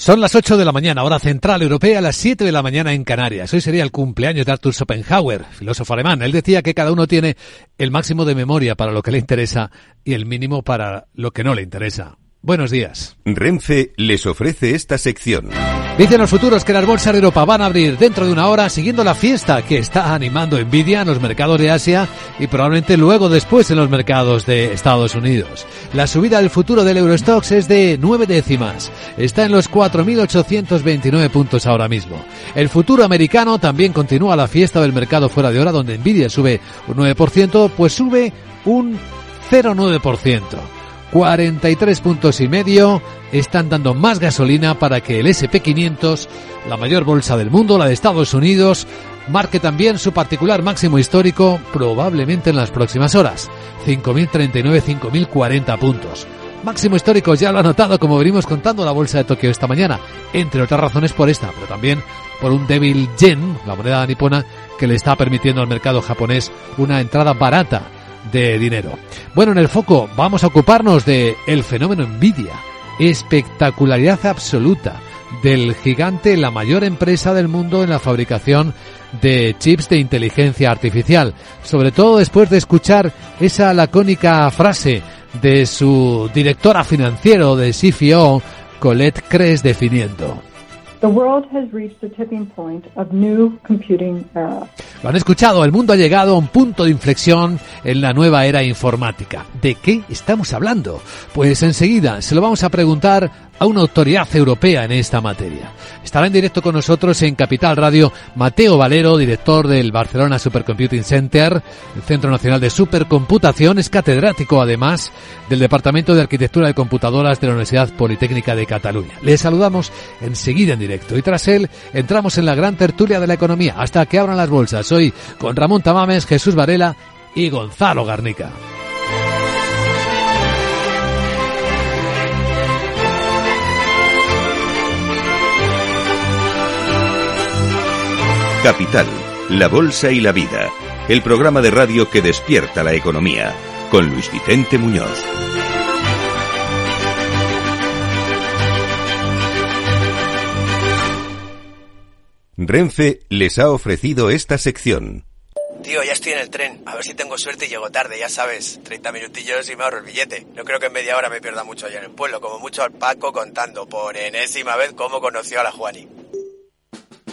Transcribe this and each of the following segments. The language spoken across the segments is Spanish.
Son las 8 de la mañana, hora central europea, las 7 de la mañana en Canarias. Hoy sería el cumpleaños de Arthur Schopenhauer, filósofo alemán. Él decía que cada uno tiene el máximo de memoria para lo que le interesa y el mínimo para lo que no le interesa. Buenos días. Renfe les ofrece esta sección. Dicen los futuros que las bolsas de Europa van a abrir dentro de una hora siguiendo la fiesta que está animando Nvidia en los mercados de Asia y probablemente luego después en los mercados de Estados Unidos. La subida del futuro del Eurostox es de nueve décimas. Está en los 4.829 puntos ahora mismo. El futuro americano también continúa la fiesta del mercado fuera de hora donde Nvidia sube un 9%, pues sube un 0,9%. 43 puntos y medio están dando más gasolina para que el SP500, la mayor bolsa del mundo, la de Estados Unidos, marque también su particular máximo histórico probablemente en las próximas horas, 5.039, 5.040 puntos. Máximo histórico ya lo ha notado como venimos contando la bolsa de Tokio esta mañana, entre otras razones por esta, pero también por un débil yen, la moneda nipona, que le está permitiendo al mercado japonés una entrada barata de dinero. Bueno, en el foco vamos a ocuparnos de el fenómeno Nvidia, espectacularidad absoluta del gigante, la mayor empresa del mundo en la fabricación de chips de inteligencia artificial, sobre todo después de escuchar esa lacónica frase de su directora financiero de CFO, Colette Cres, definiendo. Lo han escuchado, el mundo ha llegado a un punto de inflexión en la nueva era informática. ¿De qué estamos hablando? Pues enseguida se lo vamos a preguntar a una autoridad europea en esta materia. Estará en directo con nosotros en Capital Radio Mateo Valero, director del Barcelona Supercomputing Center, el Centro Nacional de Supercomputación, es catedrático además del Departamento de Arquitectura de Computadoras de la Universidad Politécnica de Cataluña. Le saludamos enseguida en directo y tras él entramos en la gran tertulia de la economía hasta que abran las bolsas. Hoy con Ramón Tamames, Jesús Varela y Gonzalo Garnica. Capital, la Bolsa y la Vida, el programa de radio que despierta la economía, con Luis Vicente Muñoz. Renfe les ha ofrecido esta sección. Tío, ya estoy en el tren. A ver si tengo suerte y llego tarde, ya sabes. 30 minutillos y me ahorro el billete. No creo que en media hora me pierda mucho allá en el pueblo. Como mucho al Paco contando por enésima vez cómo conoció a la Juani.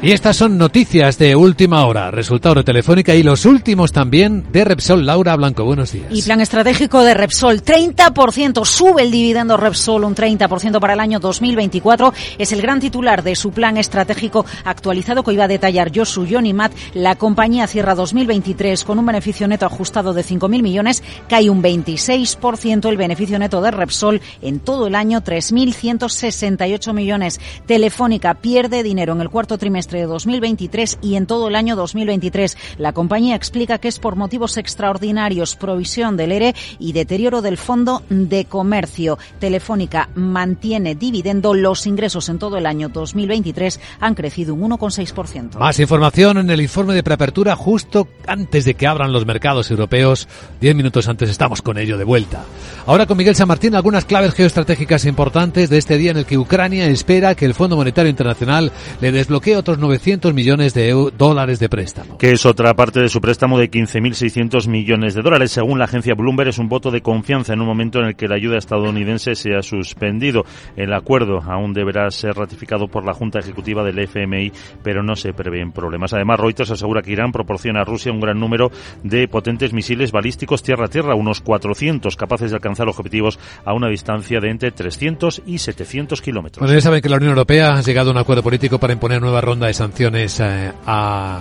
Y estas son noticias de última hora, resultado de Telefónica y los últimos también de Repsol. Laura Blanco, buenos días. Y plan estratégico de Repsol, 30%, sube el dividendo Repsol un 30% para el año 2024. Es el gran titular de su plan estratégico actualizado que iba a detallar Josu Yonimat. La compañía cierra 2023 con un beneficio neto ajustado de 5.000 millones, cae un 26% el beneficio neto de Repsol en todo el año, 3.168 millones. Telefónica pierde dinero en el cuarto trimestre de 2023 y en todo el año 2023. La compañía explica que es por motivos extraordinarios, provisión del ERE y deterioro del Fondo de Comercio. Telefónica mantiene dividendo. Los ingresos en todo el año 2023 han crecido un 1,6%. Más información en el informe de preapertura justo antes de que abran los mercados europeos. Diez minutos antes estamos con ello de vuelta. Ahora con Miguel San Martín algunas claves geoestratégicas importantes de este día en el que Ucrania espera que el Fondo Monetario Internacional le desbloquee otros 900 millones de dólares de préstamo. Que es otra parte de su préstamo de 15.600 millones de dólares. Según la agencia Bloomberg, es un voto de confianza en un momento en el que la ayuda estadounidense se ha suspendido. El acuerdo aún deberá ser ratificado por la Junta Ejecutiva del FMI, pero no se prevén problemas. Además, Reuters asegura que Irán proporciona a Rusia un gran número de potentes misiles balísticos tierra-tierra, unos 400 capaces de alcanzar objetivos a una distancia de entre 300 y 700 kilómetros. Bueno, ya saben que la Unión Europea ha llegado a un acuerdo político para imponer nueva ronda de sanciones eh, a,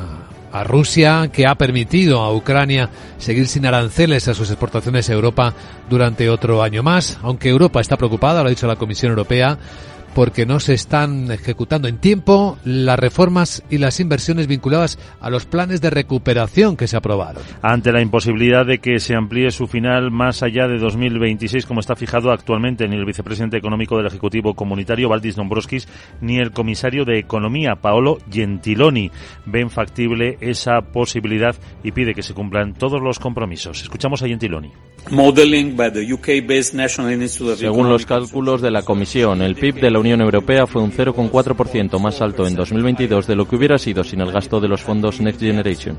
a Rusia, que ha permitido a Ucrania seguir sin aranceles a sus exportaciones a Europa durante otro año más, aunque Europa está preocupada, lo ha dicho la Comisión Europea, porque no se están ejecutando en tiempo las reformas y las inversiones vinculadas a los planes de recuperación que se aprobaron. Ante la imposibilidad de que se amplíe su final más allá de 2026, como está fijado actualmente ni el vicepresidente económico del Ejecutivo Comunitario, Valdis Dombrovskis, ni el comisario de Economía, Paolo Gentiloni, ven factible esa posibilidad y pide que se cumplan todos los compromisos. Escuchamos a Gentiloni. Según los cálculos de la Comisión, el PIB de la Unión Europea fue un 0,4% más alto en 2022 de lo que hubiera sido sin el gasto de los fondos Next Generation.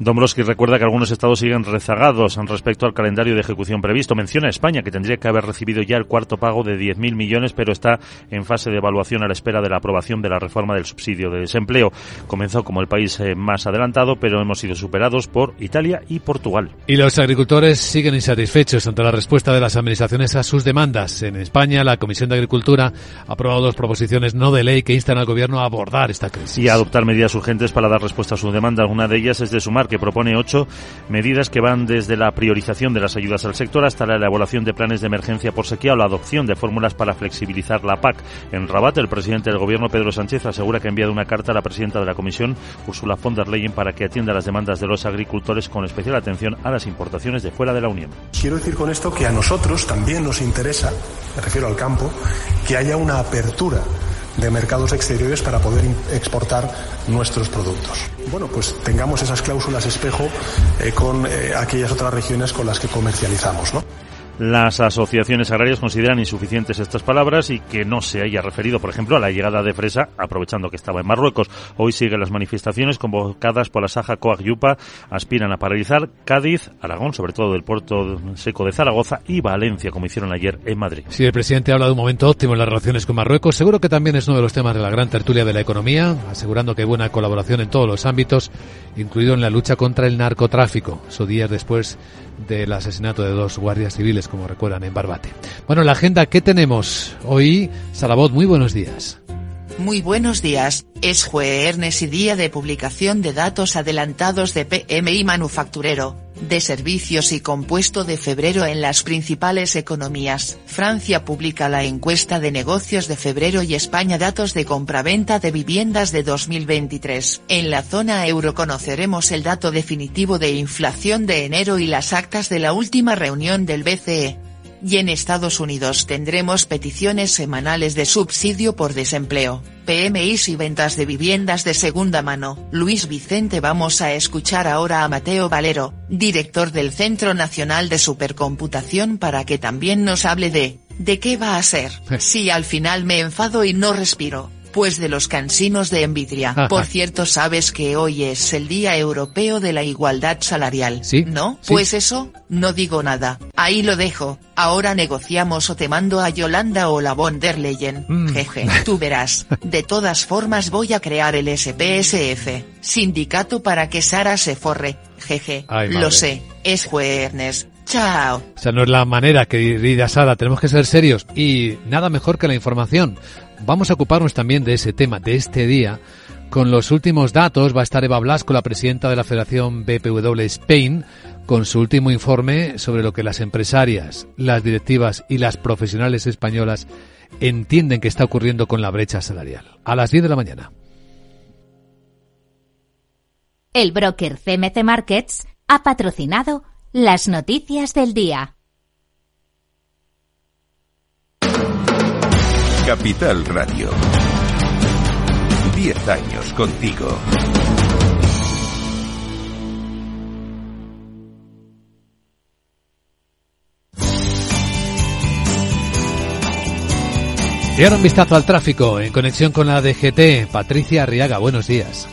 Dombrovskis recuerda que algunos estados siguen rezagados respecto al calendario de ejecución previsto. Menciona a España, que tendría que haber recibido ya el cuarto pago de 10.000 millones, pero está en fase de evaluación a la espera de la aprobación de la reforma del subsidio de desempleo. Comenzó como el país eh, más adelantado, pero hemos sido superados por Italia y Portugal. Y los agricultores siguen insatisfechos ante la respuesta de las administraciones a sus demandas. En España, la Comisión de Agricultura ha aprobado dos proposiciones no de ley que instan al Gobierno a abordar esta crisis. Y a adoptar medidas urgentes para dar respuesta a sus demandas. Una de ellas es de sumar que propone ocho medidas que van desde la priorización de las ayudas al sector hasta la elaboración de planes de emergencia por sequía o la adopción de fórmulas para flexibilizar la PAC. En Rabat, el presidente del Gobierno, Pedro Sánchez, asegura que ha enviado una carta a la presidenta de la Comisión, Ursula von der Leyen, para que atienda las demandas de los agricultores con especial atención a las importaciones de fuera de la Unión. Quiero decir con esto que a nosotros también nos interesa, me refiero al campo, que haya una apertura de mercados exteriores para poder exportar nuestros productos. Bueno, pues tengamos esas cláusulas espejo eh, con eh, aquellas otras regiones con las que comercializamos, ¿no? Las asociaciones agrarias consideran insuficientes estas palabras y que no se haya referido, por ejemplo, a la llegada de fresa, aprovechando que estaba en Marruecos. Hoy siguen las manifestaciones convocadas por la Saja Coag Yupa, aspiran a paralizar Cádiz, Aragón, sobre todo del puerto seco de Zaragoza y Valencia, como hicieron ayer en Madrid. Si el presidente habla de un momento óptimo en las relaciones con Marruecos, seguro que también es uno de los temas de la gran tertulia de la economía, asegurando que hay buena colaboración en todos los ámbitos, incluido en la lucha contra el narcotráfico. Eso días después del asesinato de dos guardias civiles, como recuerdan, en Barbate. Bueno, la agenda, ¿qué tenemos? Hoy, Salabot, muy buenos días. Muy buenos días, es jueves y día de publicación de datos adelantados de PMI manufacturero, de servicios y compuesto de febrero en las principales economías. Francia publica la encuesta de negocios de febrero y España datos de compraventa de viviendas de 2023. En la zona euro conoceremos el dato definitivo de inflación de enero y las actas de la última reunión del BCE y en Estados Unidos tendremos peticiones semanales de subsidio por desempleo, PMIs y ventas de viviendas de segunda mano. Luis Vicente vamos a escuchar ahora a Mateo Valero, director del Centro Nacional de Supercomputación para que también nos hable de, ¿de qué va a ser? Si al final me enfado y no respiro pues de los cansinos de Envidria. Por cierto, sabes que hoy es el Día Europeo de la Igualdad Salarial. ¿Sí? ¿No? Pues eso, no digo nada. Ahí lo dejo. Ahora negociamos o te mando a Yolanda o la von der Leyen. Mm. Jeje, tú verás. De todas formas voy a crear el SPSF, sindicato para que Sara se forre. Jeje, Ay, lo sé, es jueves. Chao. O sea, no es la manera que diría Sara, tenemos que ser serios y nada mejor que la información. Vamos a ocuparnos también de ese tema, de este día. Con los últimos datos va a estar Eva Blasco, la presidenta de la Federación BPW Spain, con su último informe sobre lo que las empresarias, las directivas y las profesionales españolas entienden que está ocurriendo con la brecha salarial. A las 10 de la mañana. El broker CMC Markets ha patrocinado las noticias del día. Capital Radio. 10 años contigo. Y ahora un vistazo al tráfico en conexión con la DGT. Patricia Arriaga, buenos días.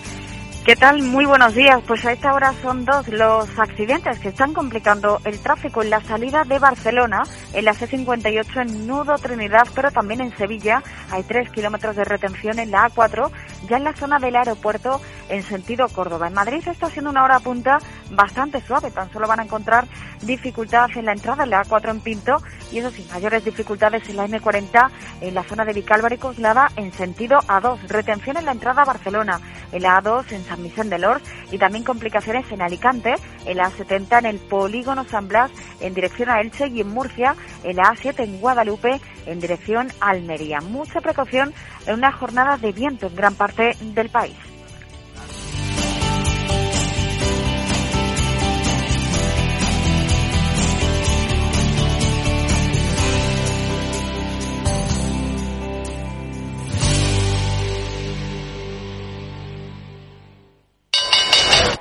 ¿Qué tal? Muy buenos días. Pues a esta hora son dos los accidentes que están complicando el tráfico en la salida de Barcelona, en la C58 en Nudo Trinidad, pero también en Sevilla hay tres kilómetros de retención en la A4 ya en la zona del aeropuerto en sentido Córdoba. En Madrid está siendo una hora punta bastante suave, tan solo van a encontrar dificultades en la entrada en la A4 en Pinto y eso sí, mayores dificultades en la M40 en la zona de Vicálvaro y Coslada en sentido A2, retención en la entrada a Barcelona, en la A2 en San Vicente de Lors y también complicaciones en Alicante, en la A70 en el polígono San Blas en dirección a Elche y en Murcia, en la A7 en Guadalupe en dirección a Almería. Mucha precaución en una jornada de viento en gran parte del país.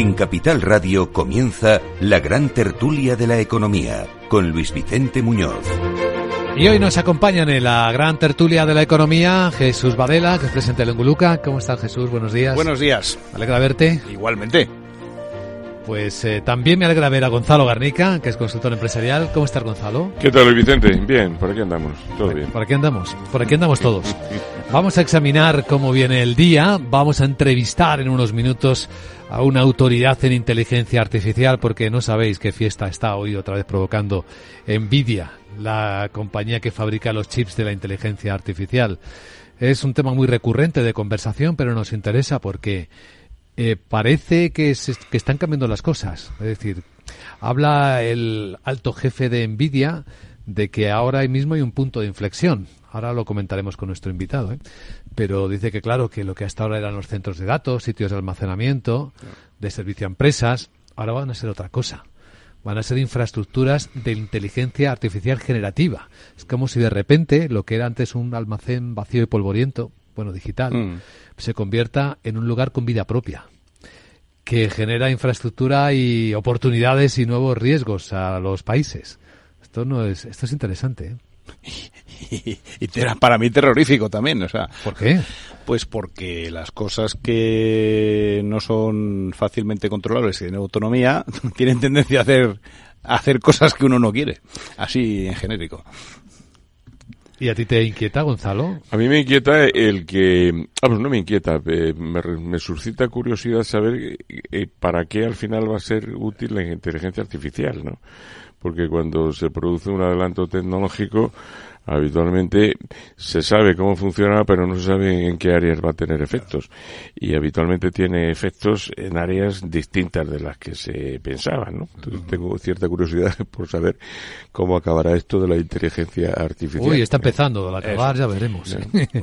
En Capital Radio comienza la gran tertulia de la economía con Luis Vicente Muñoz. Y hoy nos acompañan en la gran tertulia de la economía Jesús Badela, que es presidente de Lenguluca. ¿Cómo estás Jesús? Buenos días. Buenos días. Me alegra verte. Igualmente. Pues eh, también me alegra ver a Gonzalo Garnica, que es consultor empresarial. ¿Cómo estás, Gonzalo? ¿Qué tal, Luis Vicente? Bien, por aquí andamos. Todo bien. Por aquí andamos. Por aquí andamos todos. Vamos a examinar cómo viene el día. Vamos a entrevistar en unos minutos a una autoridad en inteligencia artificial, porque no sabéis qué fiesta está hoy otra vez provocando Nvidia, la compañía que fabrica los chips de la inteligencia artificial. Es un tema muy recurrente de conversación, pero nos interesa porque eh, parece que, se, que están cambiando las cosas. Es decir, habla el alto jefe de Nvidia de que ahora mismo hay un punto de inflexión. Ahora lo comentaremos con nuestro invitado. ¿eh? Pero dice que, claro, que lo que hasta ahora eran los centros de datos, sitios de almacenamiento, de servicio a empresas, ahora van a ser otra cosa. Van a ser infraestructuras de inteligencia artificial generativa. Es como si de repente lo que era antes un almacén vacío y polvoriento, bueno, digital, mm. se convierta en un lugar con vida propia que genera infraestructura y oportunidades y nuevos riesgos a los países. Esto no es, esto es interesante. ¿eh? Y, y, para mí terrorífico también, o sea. ¿Por qué? Pues porque las cosas que no son fácilmente controlables y tienen autonomía tienen tendencia a hacer a hacer cosas que uno no quiere, así en genérico. ¿Y a ti te inquieta, Gonzalo? A mí me inquieta el que... Vamos, no me inquieta, eh, me, me, suscita curiosidad saber eh, para qué al final va a ser útil la inteligencia artificial, ¿no? Porque cuando se produce un adelanto tecnológico, habitualmente se sabe cómo funciona, pero no se sabe en qué áreas va a tener efectos. Y habitualmente tiene efectos en áreas distintas de las que se pensaban, ¿no? Entonces tengo cierta curiosidad por saber cómo acabará esto de la inteligencia artificial. Uy, está empezando. Al acabar ya veremos. ¿eh?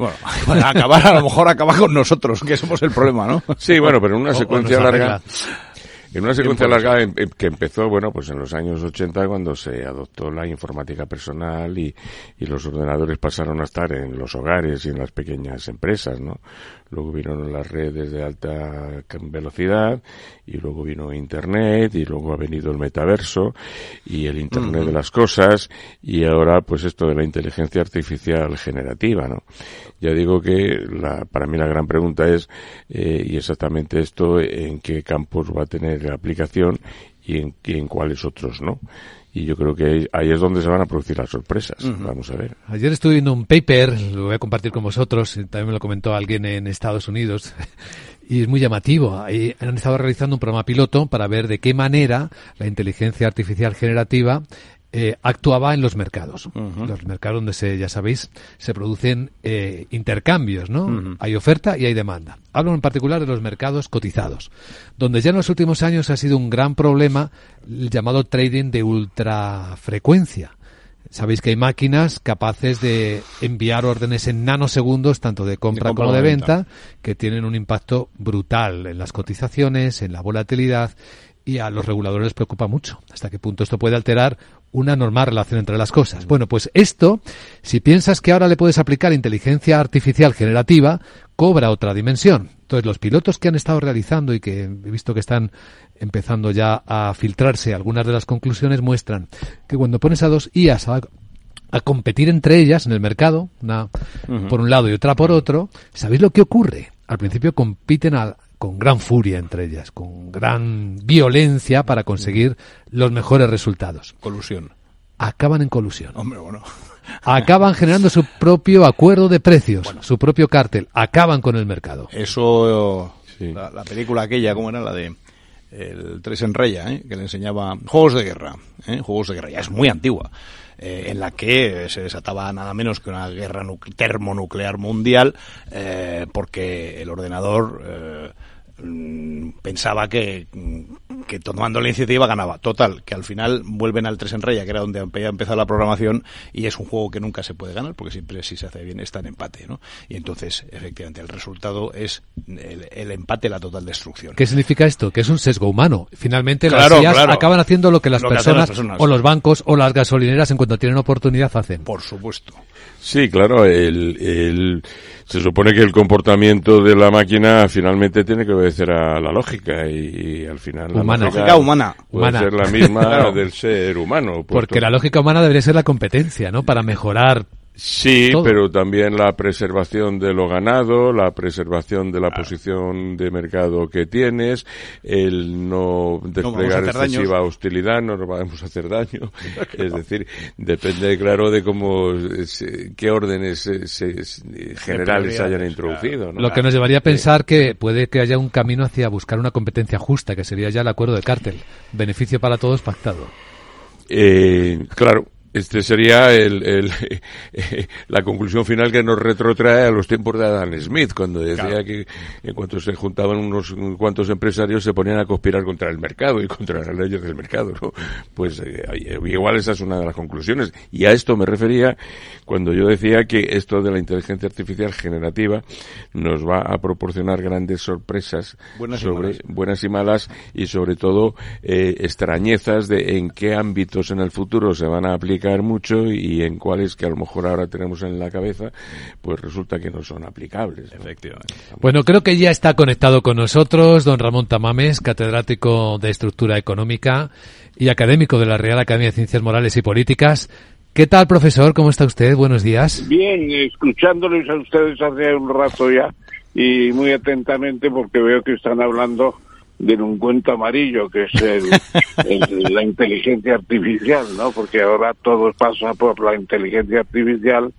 Bueno, acabar a lo mejor acaba con nosotros, que somos el problema, ¿no? Sí, bueno, pero en una secuencia larga En una secuencia alargada em, em, que empezó, bueno, pues en los años 80 cuando se adoptó la informática personal y, y los ordenadores pasaron a estar en los hogares y en las pequeñas empresas, ¿no? luego vino las redes de alta velocidad y luego vino Internet y luego ha venido el metaverso y el Internet de las cosas y ahora pues esto de la inteligencia artificial generativa, ¿no? Ya digo que la, para mí la gran pregunta es eh, y exactamente esto en qué campos va a tener aplicación y en, y en cuáles otros no y yo creo que ahí es donde se van a producir las sorpresas. Vamos a ver. Ayer estuve viendo un paper, lo voy a compartir con vosotros, también me lo comentó alguien en Estados Unidos, y es muy llamativo. Ahí han estado realizando un programa piloto para ver de qué manera la inteligencia artificial generativa eh, actuaba en los mercados. Los mercados donde se, ya sabéis, se producen eh, intercambios, ¿no? Hay oferta y hay demanda. Hablo en particular de los mercados cotizados, donde ya en los últimos años ha sido un gran problema el llamado trading de ultrafrecuencia. Sabéis que hay máquinas capaces de enviar órdenes en nanosegundos, tanto de compra, como de venta, que tienen un impacto brutal en las cotizaciones, en la volatilidad y a los reguladores les preocupa mucho hasta qué punto esto puede alterar una normal relación entre las cosas. Bueno, pues esto, si piensas que ahora le puedes aplicar inteligencia artificial generativa, cobra otra dimensión. Entonces, los pilotos que han estado realizando y que he visto que están empezando ya a filtrarse algunas de las conclusiones muestran que cuando pones a dos IAS a, a competir entre ellas en el mercado, una por un lado y otra por otro, ¿sabéis lo que ocurre? Al principio compiten al, con gran furia entre ellas, con gran violencia para conseguir los mejores resultados. Colusión. Acaban en colusión. Hombre, bueno. Acaban generando su propio acuerdo de precios, su propio cártel. Acaban con el mercado. Eso, la, película aquella, ¿cómo era? La de el Tres en Reya, ¿eh? que le enseñaba Juegos de Guerra. ¿eh? Juegos de Guerra, ya es muy antigua. Eh, en la que se desataba nada menos que una guerra termonuclear mundial, eh, porque el ordenador eh, pensaba que, que tomando la iniciativa ganaba. Total, que al final vuelven al 3 en Raya, que era donde había empezado la programación, y es un juego que nunca se puede ganar, porque siempre si se hace bien está en empate, ¿no? Y entonces, efectivamente, el resultado es el, empate, la total destrucción. ¿Qué significa esto? Que es un sesgo humano. Finalmente las IAS acaban haciendo lo que las, personas, o los bancos o las gasolineras en cuanto tienen oportunidad hacen. Por supuesto. Sí, claro, el, el, se supone que el comportamiento de la máquina finalmente tiene que obedecer a la lógica y, al final la lógica humana puede ser la misma del ser humano. Porque la lógica humana debería ser la competencia, ¿no? Para mejorar Sí, pero también la preservación de lo ganado, la preservación de la posición de mercado que tienes, el no desplegar excesiva hostilidad, no nos vamos a hacer daño. es decir, depende, claro, de cómo, qué órdenes generales hayan introducido. Lo que nos llevaría a pensar que puede que haya un camino hacia buscar una competencia justa, que sería ya el acuerdo de cártel. Beneficio para todos pactado. Eh, claro, este sería el, el, la conclusión final que nos retrotrae a los tiempos de Adam Smith, cuando decía que en cuanto se juntaban unos cuantos empresarios se ponían a conspirar contra el mercado y contra las leyes del mercado. ¿no? Pues eh, igual esa es una de las conclusiones. Y a esto me refería cuando yo decía que esto de la inteligencia artificial generativa nos va a proporcionar grandes sorpresas buenas sobre y buenas y malas y sobre todo eh, extrañezas de en qué ámbitos en el futuro se van a aplicar mucho y en cuáles que a lo mejor ahora tenemos en la cabeza, pues resulta que no son aplicables. Efectivamente. Bueno, creo que ya está conectado con nosotros don Ramón Tamames, catedrático de Estructura Económica y académico de la Real Academia de Ciencias Morales y Políticas. ¿Qué tal, profesor? ¿Cómo está usted? Buenos días. Bien, escuchándoles a ustedes hace un rato ya y muy atentamente porque veo que están hablando del cuento amarillo, que es el, la inteligencia artificial, ¿no? Porque ahora todo pasa por la inteligencia artificial,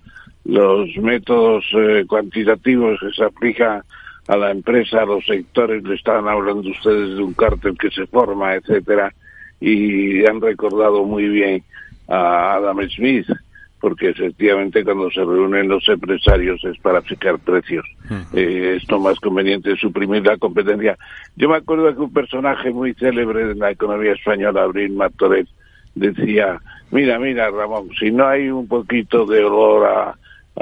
los métodos eh, cuantitativos que se aplican a la empresa, a los sectores, le estaban hablando ustedes de un cártel que se forma, etcétera, y han recordado muy bien a Adam Smith, porque efectivamente cuando se reúnen los empresarios es para fijar precios. Eh, es lo más conveniente suprimir la competencia. Yo me acuerdo que un personaje muy célebre de la economía española, Abril Martorell, decía, mira, mira, Ramón, si no hay un poquito de olor a,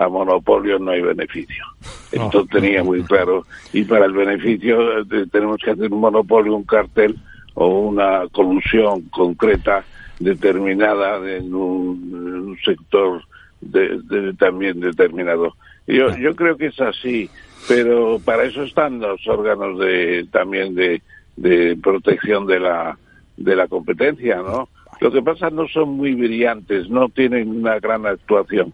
a monopolio no hay beneficio. Esto tenía muy claro. Y para el beneficio eh, tenemos que hacer un monopolio, un cartel, o una colusión concreta determinada en un, sector de, también determinado. Yo, yo creo que es así, pero para eso están los órganos de también de, de protección de la de la competencia, ¿no? Lo que pasa no son muy brillantes, no tienen una gran actuación.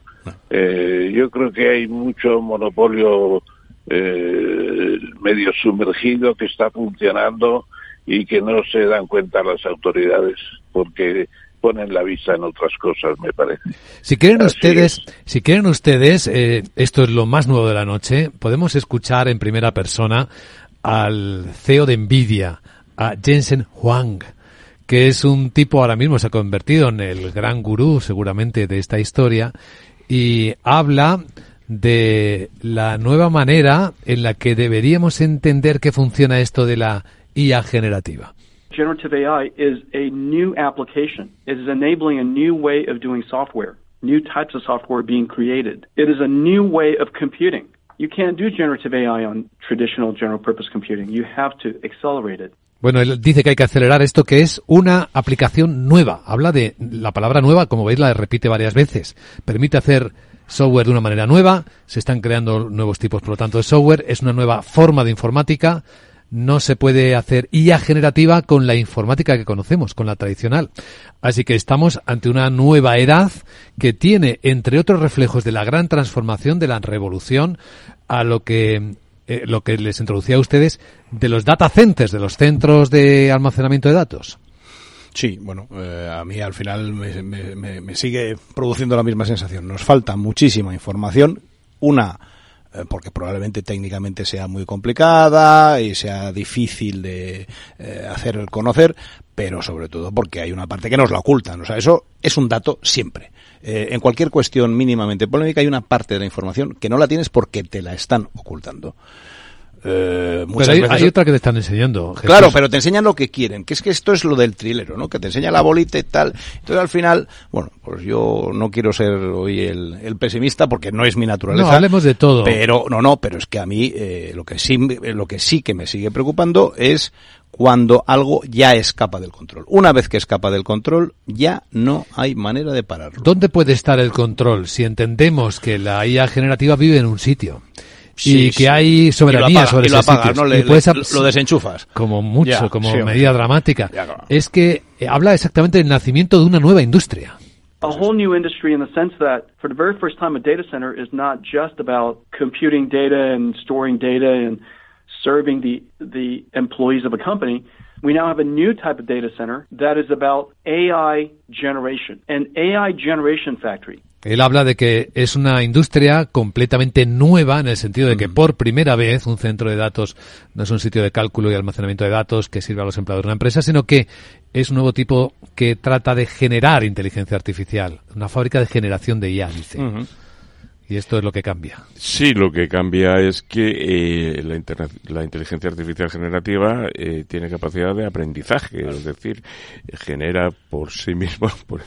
Eh, yo creo que hay mucho monopolio eh, medio sumergido que está funcionando y que no se dan cuenta las autoridades porque ponen la vista en otras cosas, me parece. Si quieren ustedes, si quieren ustedes, eh, esto es lo más nuevo de la noche, podemos escuchar en primera persona al CEO de Nvidia, a Jensen Huang, que es un tipo ahora mismo se ha convertido en el gran gurú seguramente de esta historia y habla de la nueva manera en la que deberíamos entender que funciona esto de la IA generativa. Generative AI is a new application. It is enabling a new way of doing software, new types of software being created. It is a new way of computing. You can't do generative AI on traditional general purpose computing. You have to accelerate it. Bueno, él dice que hay que acelerar esto, que es una aplicación nueva. Habla de la palabra nueva, como veis, la repite varias veces. Permite hacer software de una manera nueva, se están creando nuevos tipos, por lo tanto, de software. Es una nueva forma de informática no se puede hacer IA generativa con la informática que conocemos, con la tradicional. Así que estamos ante una nueva edad que tiene, entre otros reflejos de la gran transformación, de la revolución, a lo que eh, lo que les introducía a ustedes de los data centers, de los centros de almacenamiento de datos. Sí, bueno, eh, a mí al final me sigue produciendo la misma sensación. Nos falta muchísima información, una porque probablemente técnicamente sea muy complicada y sea difícil de eh, hacer conocer, pero sobre todo porque hay una parte que nos la ocultan. O sea, eso es un dato siempre. Eh, en cualquier cuestión mínimamente polémica hay una parte de la información que no la tienes porque te la están ocultando. Eh, pero hay, otra que te están enseñando. Claro, pero te enseñan lo que quieren, que es que esto es lo del trilero, ¿no? Que te enseña la bolita y tal. Entonces al final, bueno, pues yo no quiero ser hoy el, pesimista porque no es mi naturaleza. No, hablemos de todo. Pero, no, no, pero es que a mí eh, lo que sí, lo que sí que me sigue preocupando es cuando algo ya escapa del control. Una vez que escapa del control, ya no hay manera de pararlo. ¿Dónde puede estar el control si entendemos que la IA generativa vive en un sitio? Y que hay soberanía sobre ese lo lo desenchufas. Como mucho, como medida dramática. Es que eh, habla exactamente del nacimiento de una nueva industria. A whole new industry in the sense that for the very first time a data center is not just about computing data and storing data and serving the the employees of a company. We now have a new type of data center that is about AI generation, an AI generation factory. Él habla de que es una industria completamente nueva en el sentido de que mm. por primera vez un centro de datos no es un sitio de cálculo y almacenamiento de datos que sirve a los empleados de una empresa, sino que es un nuevo tipo que trata de generar inteligencia artificial, una fábrica de generación de IA, dice. Y esto es lo que cambia. Sí, lo que cambia es que eh, la, la, inteligencia artificial generativa eh, tiene capacidad de aprendizaje, es decir, genera por sí mismo. Por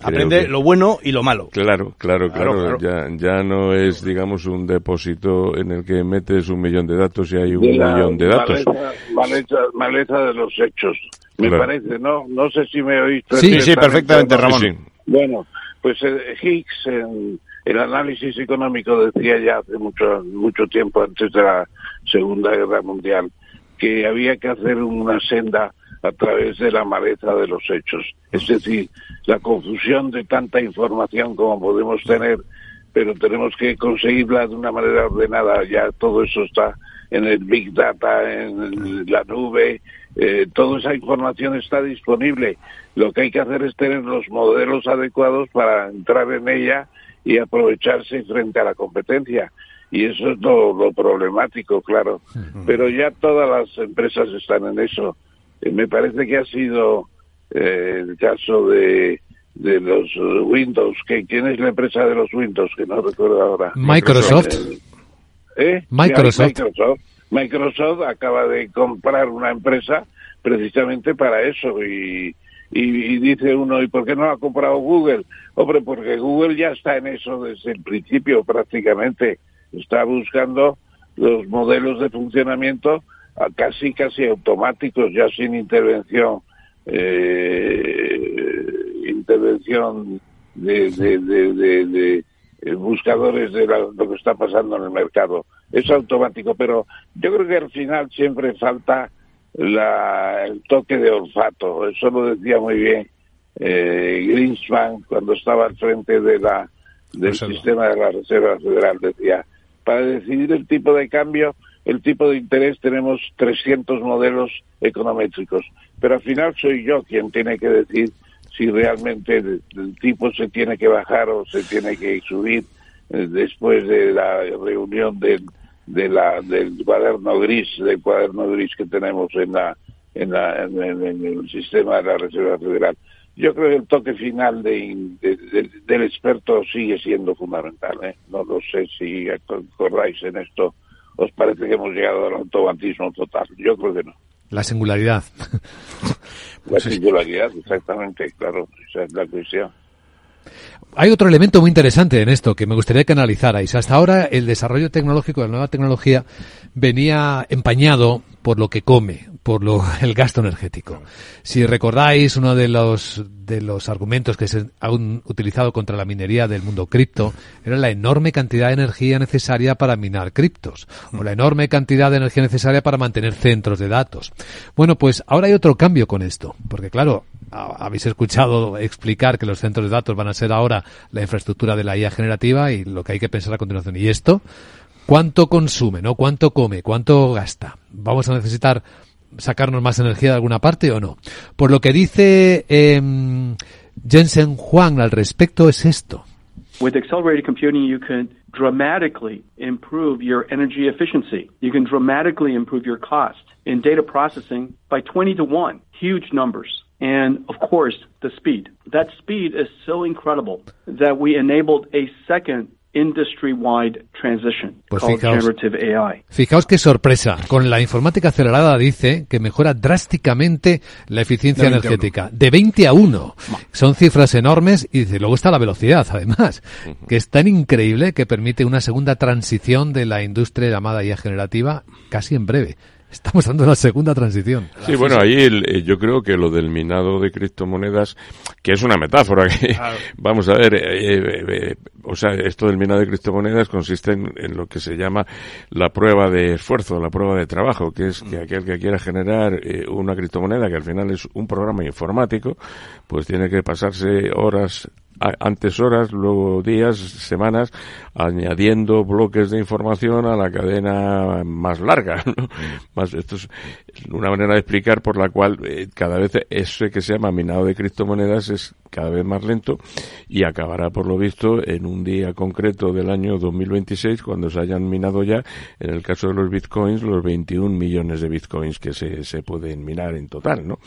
Aprende lo bueno y lo malo. Claro, claro, claro. Ya, ya no es, digamos, un depósito en el que metes un millón de datos y hay un millón de datos. Maleza, maleza, de los hechos, me parece, ¿no? No sé si me oís. Sí, sí, perfectamente, Ramón. Bueno, pues eh, Higgs en el análisis económico decía ya hace mucho, mucho tiempo, antes de la Segunda Guerra Mundial, que había que hacer una senda a través de la maleza de los hechos. Es decir, la confusión de tanta información como podemos tener, pero tenemos que conseguirla de una manera ordenada. Ya todo eso está en el Big Data, en la nube, eh, toda esa información está disponible. Lo que hay que hacer es tener los modelos adecuados para entrar en ella y aprovecharse frente a la competencia. Y eso es lo, problemático, claro. Pero ya todas las empresas están en eso. Eh, me parece que ha sido eh, el caso de, de los Windows. que ¿Quién es la empresa de los Windows? Que no recuerdo ahora. Microsoft. ¿Eh? Microsoft. Microsoft. Microsoft acaba de comprar una empresa precisamente para eso y, y, dice uno, ¿y por qué no ha comprado Google? Hombre, porque Google ya está en eso desde el principio prácticamente. Está buscando los modelos de funcionamiento casi casi automáticos, ya sin intervención eh, intervención de, de, de, de eh, buscadores de lo que está pasando en el mercado. Es automático, pero yo creo que al final siempre falta la, el toque de olfato. Eso lo decía muy bien eh, Greenspan cuando estaba al frente de la del sistema de la Reserva Federal. Decía, para decidir el tipo de cambio, el tipo de interés, tenemos 300 modelos econométricos. Pero al final soy yo quien tiene que decir si realmente el, tipo se tiene que bajar o se tiene que subir eh, después de la reunión del, de la, del cuaderno gris, del cuaderno gris que tenemos en la, en, la, en, el sistema de la Reserva Federal. Yo creo que el toque final de, del experto sigue siendo fundamental. ¿eh? No lo sé si acordáis en esto. ¿Os parece que hemos llegado al automatismo total? Yo creo que no. La singularidad. La singularidad, exactamente, claro, esa es la cuestión. Hay otro elemento muy interesante en esto que me gustaría que analizarais. Hasta ahora el desarrollo tecnológico de la nueva tecnología venía empañado por lo que come, por lo, el gasto energético. Si recordáis, uno de los, de los argumentos que se han utilizado contra la minería del mundo cripto era la enorme cantidad de energía necesaria para minar criptos, o la enorme cantidad de energía necesaria para mantener centros de datos. Bueno, pues ahora hay otro cambio con esto, porque claro, habéis escuchado explicar que los centros de datos van a ser ahora la infraestructura de la IA generativa y lo que hay que pensar a continuación. ¿Y esto? cuánto consume, ¿no? Cuánto come, cuánto gasta. ¿Vamos a necesitar sacarnos más energía de alguna parte o no? Por lo que dice eh, Jensen Huang al respecto es esto. With accelerated computing, you can dramatically improve your energy efficiency. You can dramatically improve your cost in data processing by 20 to 1. Huge numbers. And of course, the speed. That speed is so incredible that we enabled a second industry-wide transition pues called fijaos, generative AI. Fijaos qué sorpresa. Con la informática acelerada dice que mejora drásticamente la eficiencia De 20 a energética. De 20 a 1. Son cifras enormes y dice, luego está la velocidad, además, que es tan increíble que permite una segunda transición de la industria llamada IA generativa casi en breve. Estamos dando la segunda transición. Sí, bueno, ahí el- eh, yo creo que lo del minado de criptomonedas, que es una metáfora, que vamos a ver, eh, eh, eh, o sea, esto del minado de criptomonedas consiste en, en lo que se llama la prueba de esfuerzo, la prueba de trabajo, que es que aquel que quiera generar eh, una criptomoneda, que al final es un programa informático, pues tiene que pasarse horas a- antes horas, luego días, semanas, añadiendo bloques de información a la cadena más larga. ¿no? Más, esto es una manera de explicar por la cual eh, cada vez ese que se llama minado de criptomonedas es cada vez más lento y acabará, por lo visto, en un día concreto del año 2026, cuando se hayan minado ya, en el caso de los bitcoins, los 21 millones de bitcoins que se, se pueden minar en total, ¿no?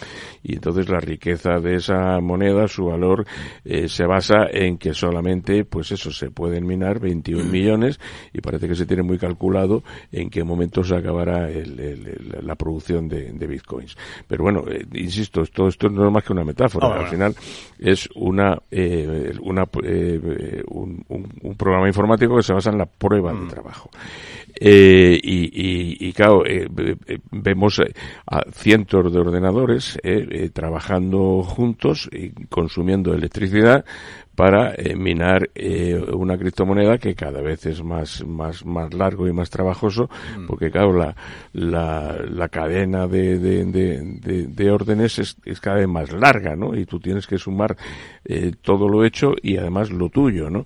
Y entonces la riqueza de esa moneda, su valor, eh, se basa en que solamente, pues eso, se pueden minar 21 millones y parece que se tiene muy calculado en qué momento se acabará el- el- el- la producción de, de bitcoins. Pero bueno, eh, insisto, todo esto no es más que una metáfora. Ah, Al final es una, eh, una eh, un, un- un programa informático que se basa en la prueba Mm. de trabajo. Eh, y, y, y, claro, eh, vemos eh, a cientos de ordenadores eh, eh, trabajando juntos y consumiendo electricidad para minar eh, una criptomoneda que cada vez es más, más, más largo y más trabajoso, porque claro, la, la, la cadena de, de, de, de- de órdenes es, es cada vez más larga, ¿no? Y tú tienes que sumar eh, todo lo hecho y además lo tuyo, ¿no?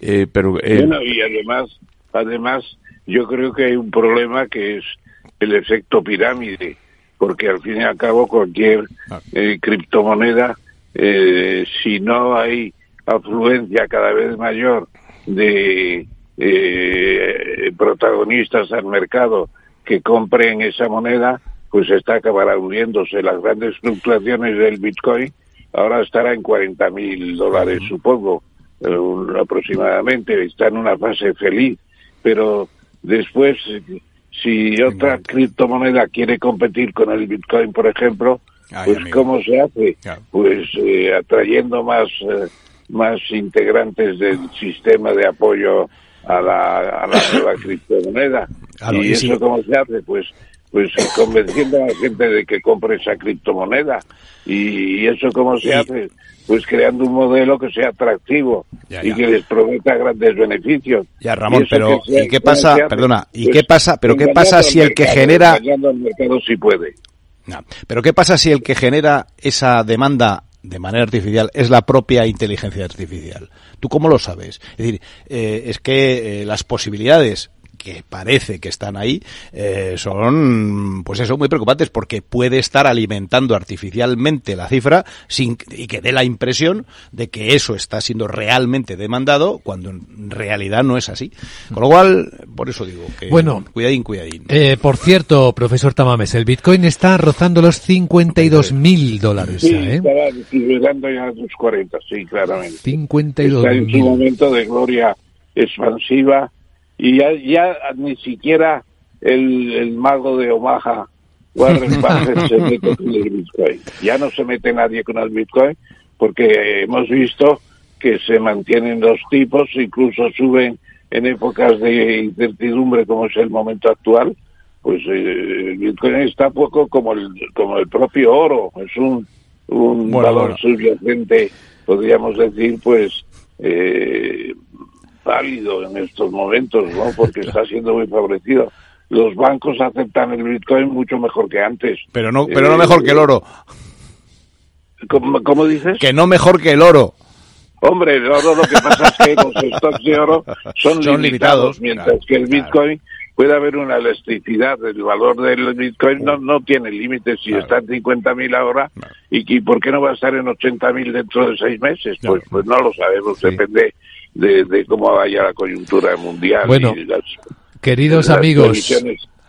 Eh, pero eh, Bueno, y además, además, yo creo que hay un problema que es el efecto pirámide, porque al fin y al cabo cualquier eh, criptomoneda, eh, si no hay afluencia cada vez mayor de eh, protagonistas al mercado que compren esa moneda, pues esta acabará hundiéndose. Las grandes fluctuaciones del Bitcoin ahora estará en 40 mil dólares, supongo, eh, aproximadamente. Está en una fase feliz, pero después, eh, si otra criptomoneda quiere competir con el Bitcoin, por ejemplo, Ay, pues amigo. ¿cómo se hace? Pues eh, atrayendo más, eh, más integrantes del sistema de apoyo a la, a la nueva criptomoneda. Claro, y y eso cómo se hace? Pues pues convenciendo a la gente de que compre esa criptomoneda. ¿Y, eso cómo se hace? Pues creando un modelo que sea atractivo y que les prometa grandes beneficios. Ya, Ramón, pero ¿y qué pasa? perdona, ¿y pues qué pasa? ¿Pero qué pasa si el que genera... El mercado si puede. pero ¿qué pasa si el que genera esa demanda de manera artificial es la propia inteligencia artificial. ¿Tú cómo lo sabes? Es decir, eh, es que eh, las posibilidades que parece que están ahí eh, son pues eso muy preocupantes porque puede estar alimentando artificialmente la cifra sin y que dé la impresión de que eso está siendo realmente demandado cuando en realidad no es así. Con lo cual por eso digo que bueno cuidadín cuidadín. eh, por cierto profesor Tamames el Bitcoin está rozando los 52 mil dólares sí, ¿eh? estaba ya los 40 sí claramente. 52 está en su momento de gloria expansiva y ya, ya ni siquiera el, el mago de Omaha, Warren Buffett, se mete con el Bitcoin. Ya no se mete nadie con el Bitcoin porque hemos visto que se mantienen los tipos, incluso suben en épocas de incertidumbre como es el momento actual, pues eh, el Bitcoin está poco como el, como el propio oro, es un, un valor subyacente, podríamos decir, pues eh, válido en estos momentos, ¿no? Porque está siendo muy favorecido. Los bancos aceptan el Bitcoin mucho mejor que antes. Pero no, pero no eh, mejor que el oro. ¿Cómo, dices? Que no mejor que el oro. Hombre, el oro lo que pasa es que los stocks de oro son, limitados, mientras que el Bitcoin puede haber una elasticidad. El valor del Bitcoin no, no tiene límites. Si está en 50.000 ahora, ¿y, por qué no va a estar en 80.000 dentro de seis meses? Pues, pues no lo sabemos, depende de, cómo vaya la coyuntura mundial. Bueno, queridos amigos,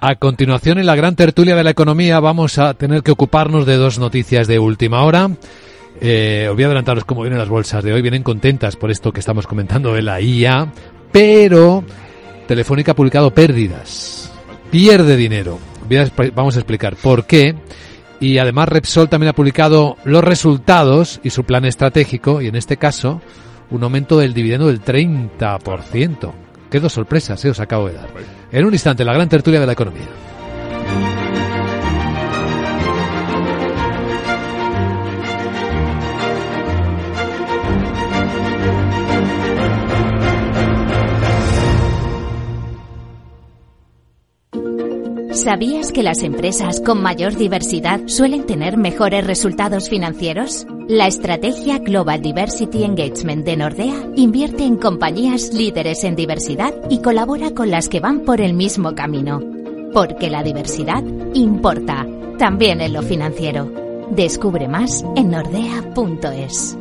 a continuación en la gran tertulia de la economía vamos a tener que ocuparnos de dos noticias de última hora. Eh, os voy a adelantaros cómo vienen las bolsas de hoy. Vienen contentas por esto que estamos comentando de la IA, pero Telefónica ha publicado pérdidas. Pierde dinero. vamos a explicar por qué. Y además Repsol también ha publicado los resultados y su plan estratégico. Y en este caso un aumento del dividendo del 30%. Qué dos sorpresas, eh, os acabo de dar. En un instante, la gran tertulia de la economía. ¿Sabías que las empresas con mayor diversidad suelen tener mejores resultados financieros? La estrategia Global Diversity Engagement de Nordea invierte en compañías líderes en diversidad y colabora con las que van por el mismo camino. Porque la diversidad importa, también en lo financiero. Descubre más en nordea.es.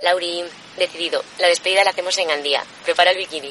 Lauri, decidido. La despedida la hacemos en Gandía. Prepara el bikini.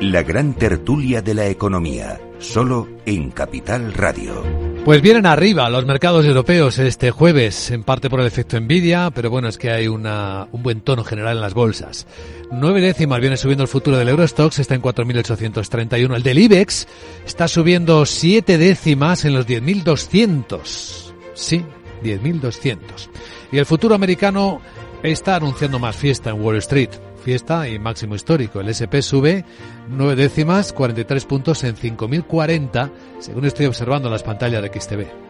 La gran tertulia de la economía, solo en Capital Radio. Pues vienen arriba los mercados europeos este jueves, en parte por el efecto envidia, pero bueno, es que hay una, un buen tono general en las bolsas. Nueve décimas viene subiendo el futuro del Eurostox, está en 4.831. El del IBEX está subiendo siete décimas en los 10.200. Sí, 10.200. Y el futuro americano está anunciando más fiesta en Wall Street fiesta y máximo histórico. El SP sube 9 décimas, 43 puntos en 5.040, según estoy observando en las pantallas de XTV.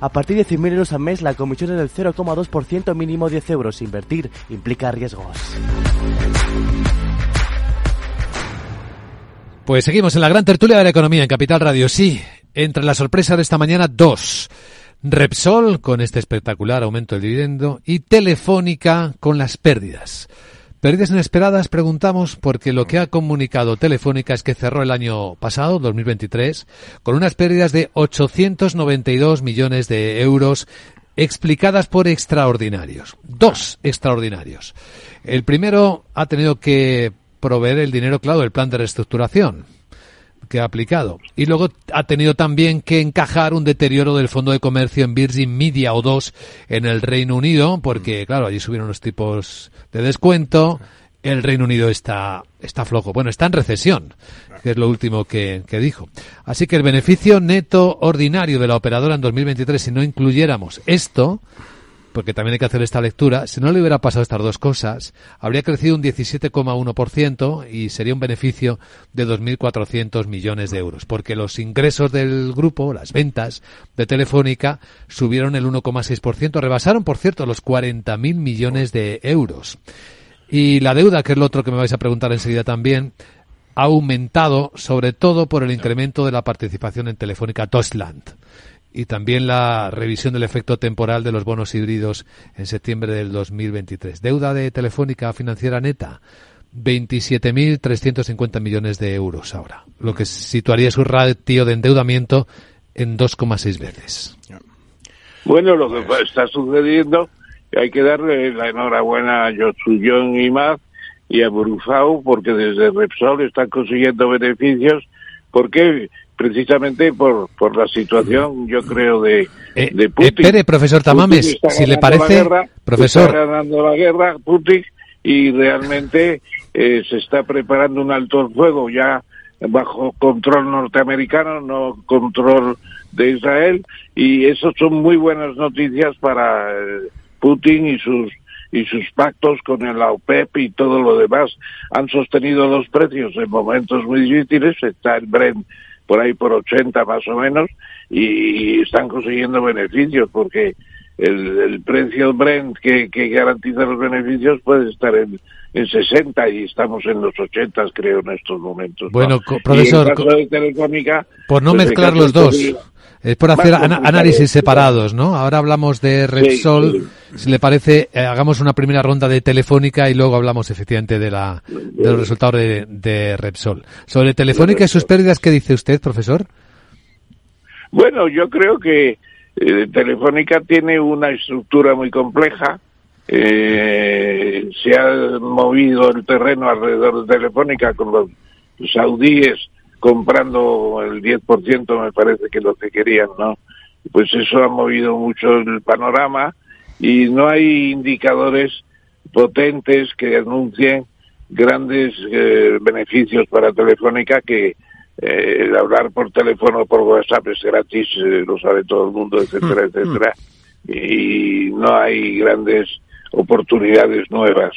A partir de 100.000 euros al mes, la comisión es del 0,2% mínimo 10 euros. Invertir implica riesgos. Pues seguimos en la gran tertulia de la economía en Capital Radio. Sí, entre la sorpresa de esta mañana, dos. Repsol con este espectacular aumento del dividendo y Telefónica con las pérdidas. Pérdidas inesperadas, preguntamos, porque lo que ha comunicado Telefónica es que cerró el año pasado, 2023, con unas pérdidas de 892 millones de euros explicadas por extraordinarios. Dos extraordinarios. El primero ha tenido que proveer el dinero, claro, del plan de reestructuración que ha aplicado. Y luego ha tenido también que encajar un deterioro del fondo de comercio en Virgin Media o dos en el Reino Unido, porque claro, allí subieron los tipos de descuento. El Reino Unido está, está flojo. Bueno, está en recesión, que es lo último que, que dijo. Así que el beneficio neto ordinario de la operadora en 2023, si no incluyéramos esto, porque también hay que hacer esta lectura, si no le hubiera pasado estas dos cosas, habría crecido un 17,1% y sería un beneficio de 2.400 millones de euros, porque los ingresos del grupo, las ventas de Telefónica, subieron el 1,6%, rebasaron, por cierto, los 40.000 millones de euros. Y la deuda, que es lo otro que me vais a preguntar enseguida también, ha aumentado sobre todo por el incremento de la participación en Telefónica Deutschland y también la revisión del efecto temporal de los bonos híbridos en septiembre del 2023. Deuda de Telefónica financiera neta, 27.350 millones de euros ahora, lo que situaría su ratio de endeudamiento en 2,6 veces. Bueno, lo que está sucediendo, hay que darle la enhorabuena a Yosuyon y más y a Brufau porque desde Repsol están consiguiendo beneficios. porque precisamente por, por la situación, yo creo, de, Eh, de eh, Putin. espere, profesor Tamames, si le parece, guerra, profesor. Está ganando la guerra, Putin, y realmente eh, se está preparando un alto el fuego ya bajo control norteamericano, no control de Israel, y eso son muy buenas noticias para eh, Putin y sus y sus pactos con el OPEP y todo lo demás han sostenido los precios en momentos muy difíciles, está el Brent por ahí por 80 más o menos y están consiguiendo beneficios porque el, el precio Brent que, que garantiza los beneficios puede estar en, en 60 y estamos en los 80 creo en estos momentos. ¿no? Bueno, Y profesor, en caso co- de Telefónica, Por no pues, mezclar los dos. Es por hacer análisis separados, ¿no? Ahora hablamos de Repsol. Si le parece, eh, hagamos una primera ronda de Telefónica y luego hablamos efectivamente de, la, de los resultados de, de Repsol. Sobre Telefónica y sus pérdidas, ¿qué dice usted, profesor? Bueno, yo creo que eh, Telefónica tiene una estructura muy compleja. Eh, se ha movido el terreno alrededor de Telefónica con los saudíes comprando el 10%, me parece que lo que querían, ¿no? Pues eso ha movido mucho el panorama y no hay indicadores potentes que anuncien grandes eh, beneficios para Telefónica que eh, el hablar por teléfono o por WhatsApp es gratis, eh, lo sabe todo el mundo, etcétera, etcétera. Y no hay grandes oportunidades nuevas.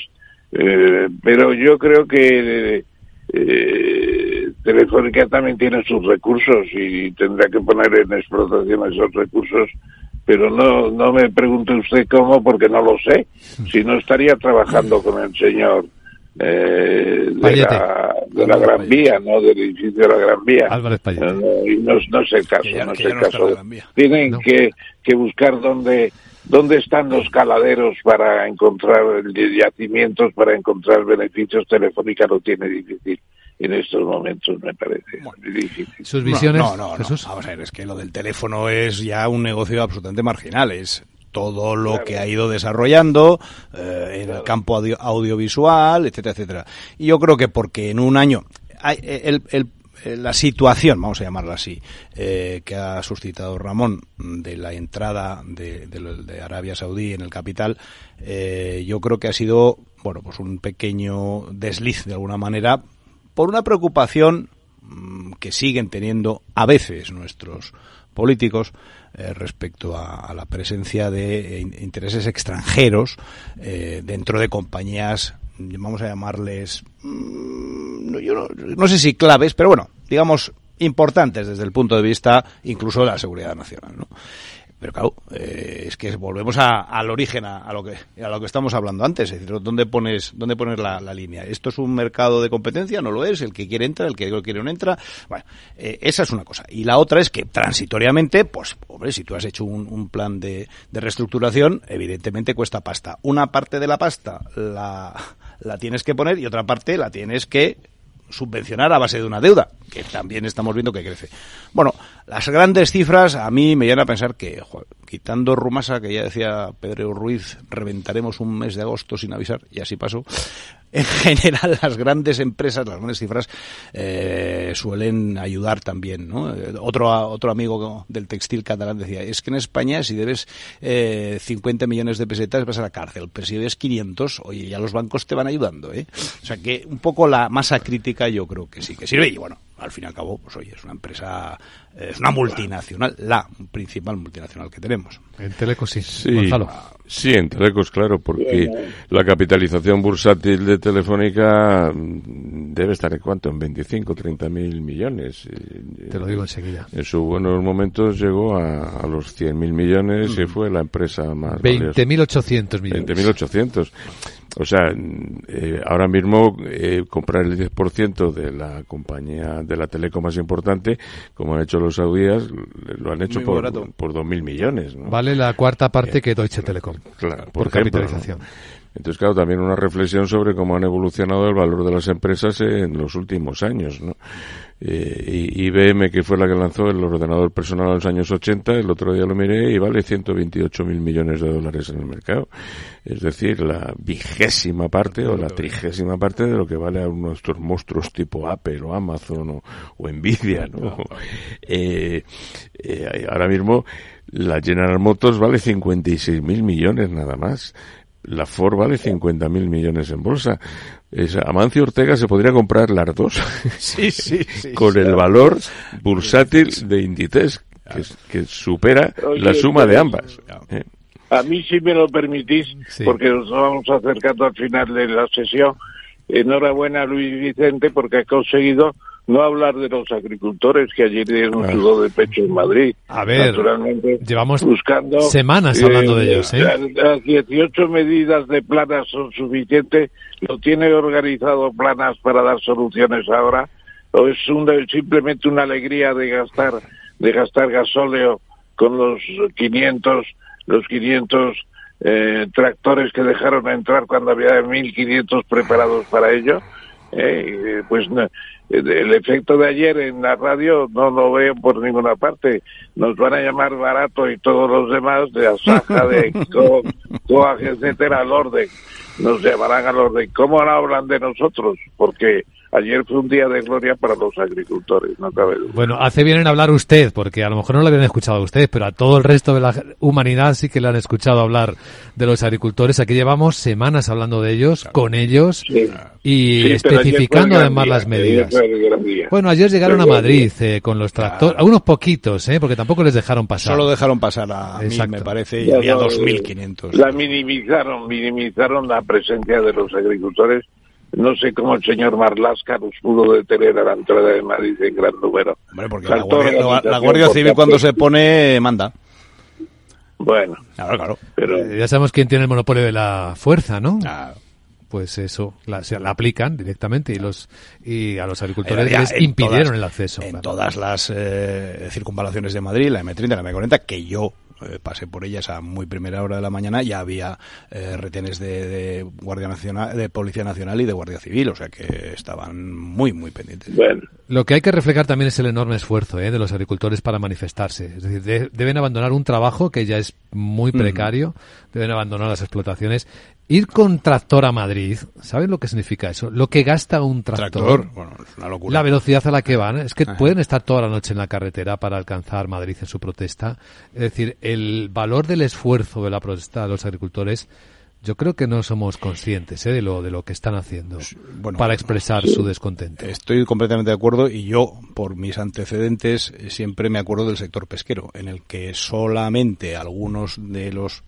Eh, pero yo creo que eh, Telefónica también tiene sus recursos y tendrá que poner en explotación esos recursos, pero no, no me pregunte usted cómo porque no lo sé. Si no estaría trabajando con el señor eh, de, la, de la Gran Vía, no del edificio de la Gran Vía. Álvarez Payete. No, no, y no, no es el caso, Que ya- no es el no caso. Tienen que, que buscar dónde, dónde están los caladeros para encontrar yacimientos, para encontrar beneficios. Telefónica lo tiene difícil en estos momentos, me parece. muy difícil. Sus visiones, No, no, no, Jesús. Vamos a ver, es que lo del teléfono es ya un negocio absolutamente marginal. Es todo lo que ha ido desarrollando eh, en el campo audio- audiovisual, etcétera, etcétera. Y yo creo que porque en un año hay- el, el- eh, la situación, vamos a llamarla así, eh, que ha suscitado Ramón de la entrada de, de lo- de Arabia Saudí en el capital, eh, yo creo que ha sido, bueno, pues un pequeño desliz de alguna manera por una preocupación mm, que siguen teniendo a veces nuestros políticos eh, respecto a, la presencia de eh, in- intereses extranjeros eh, dentro de compañías, vamos a llamarles, mm, no, yo no, no sé si claves, pero bueno, digamos importantes desde el punto de vista incluso de la seguridad nacional. ¿no? Pero claro, eh, es que volvemos a- al origen, a, lo que a lo que estamos hablando antes. Es decir, ¿dónde pones, dónde pones la, línea? ¿Esto es un mercado de competencia? ¿No lo es? ¿El que quiere entra? ¿El que quiere no entra? Bueno, eh, esa es una cosa. Y la otra es que transitoriamente, pues, hombre, si tú has hecho un, un plan de, de reestructuración, evidentemente cuesta pasta. Una parte de la pasta la, la tienes que poner y otra parte la tienes que subvencionar a base de una deuda, que también estamos viendo que crece. Bueno, las grandes cifras a mí me llevan a pensar que, joder, quitando Rumasa, que ya decía Pedro Ruiz, reventaremos un mes de agosto sin avisar, y así pasó. En general, las grandes empresas, las grandes cifras, eh, suelen ayudar también. ¿no? Eh, Otro, otro amigo del textil catalán decía, es que en España si debes eh, 50 millones de pesetas vas a la cárcel, pero si debes 500, oye, ya los bancos te van ayudando. ¿eh? O sea que un poco la masa crítica yo creo que sí que sirve. Y bueno, al fin y al cabo, pues oye, es una empresa, es una multinacional, la principal multinacional que tenemos. En Teleco sí. Sí, Gonzalo. sí, en Telecos, claro, porque la capitalización bursátil de Telefónica mm, debe estar en cuánto, en 25, 30 mil millones. Eh, Te lo digo enseguida. En sus buenos momentos llegó a, a los 100 mil millones y fue la empresa más valiosa. 20.800 millones. 20.800. O sea, eh, ahora mismo eh, comprar el 10% de la compañía de la teleco más importante, como han hecho los saudíes, lo han hecho Muy por, barato. por 2.000 millones. ¿no? Vale la cuarta parte que Deutsche Telekom. Claro, por, ejemplo, capitalización. ¿no? Entonces, claro, también una reflexión sobre cómo han evolucionado el valor de las empresas en los últimos años, ¿no? Eh, y- IBM, que fue la que lanzó el ordenador personal en los años 80, el otro día lo miré y vale 128 mil millones de dólares en el mercado. Es decir, la vigésima parte o la trigésima parte de lo que vale a uno de estos monstruos tipo Apple o Amazon o, o Nvidia, ¿no? Eh, eh, ahora mismo la General Motors vale 56 mil millones nada más. La Ford vale 50 mil millones en bolsa. Es, Amancio Ortega se podría comprar las dos Sí, sí, sí, con sí. el valor bursátil de Inditex, que, supera Oye, la suma de ambas. ¿eh? A mí, si me lo permitís, porque nos vamos acercando al final de la sesión, enhorabuena Luis Vicente porque ha conseguido no hablar de los agricultores que ayer dieron un sudor de pecho en Madrid. A ver, Naturalmente, llevamos buscando semanas hablando de ellos, ¿eh? Las, las 18 medidas de planas son suficientes. ¿Lo tiene organizado planas para dar soluciones ahora? ¿O es un- simplemente una alegría de gastar de gastar gasóleo con los 500 los 500 eh, tractores que dejaron entrar cuando había 1.500 preparados para ello? Eh, pues no, el efecto de ayer en la radio no lo veo por ninguna parte. Nos van a llamar barato y todos los demás de Asaja, de Co- Coag, etcétera, al orden. Nos llamarán al orden. ¿Cómo ahora hablan de nosotros? Porque ayer fue un día de gloria para los agricultores, no cabe duda. Bueno, hace bien en hablar usted, porque a lo mejor no lo habían escuchado a usted, pero a todo el resto de la humanidad sí que le han escuchado hablar de los agricultores. Aquí llevamos semanas hablando de ellos, con ellos, y Sí, especificando además día, las medidas. Bueno, ayer llegaron a Madrid eh, con los tractores, a unos poquitos, eh, porque tampoco les dejaron pasar. Solo dejaron pasar a mí, Exacto. me parece, y no, 2.500. La minimizaron, minimizaron la presencia de los agricultores. No sé cómo el señor Marlasca los pudo detener a la entrada de Madrid en gran número. Hombre, porque la Guardia, la- la organización Guardia por Civil cuando se pone manda. Bueno, Claro, claro. pero Eh, ya sabemos quién tiene el monopolio de la fuerza, ¿no? Pues eso, la, se la aplican directamente y los y a los agricultores les impidieron todas- el acceso. En claro. todas las eh, circunvalaciones de Madrid, la M30, la M40, que yo eh, pasé por ellas a muy primera hora de la mañana, ya había eh, retenes de, de Guardia Nacional, de Policía Nacional y de Guardia Civil, o sea que estaban muy, muy pendientes. bueno. Lo que hay que reflejar también es el enorme esfuerzo ¿eh? de los agricultores para manifestarse. Es decir, de- deben abandonar un trabajo que ya es muy precario, deben abandonar las explotaciones. Ir con tractor a Madrid, ¿saben lo que significa eso? Lo que gasta un tractor. Tractor, bueno, es una locura. La velocidad a la que van. Es que Ajá. pueden estar toda la noche en la carretera para alcanzar Madrid en su protesta. Es decir, el valor del esfuerzo de la protesta de los agricultores, yo creo que no somos conscientes ¿eh? de lo de lo que están haciendo bueno, para expresar su descontento. Estoy completamente de acuerdo y yo, por mis antecedentes, siempre me acuerdo del sector pesquero, en el que solamente algunos de los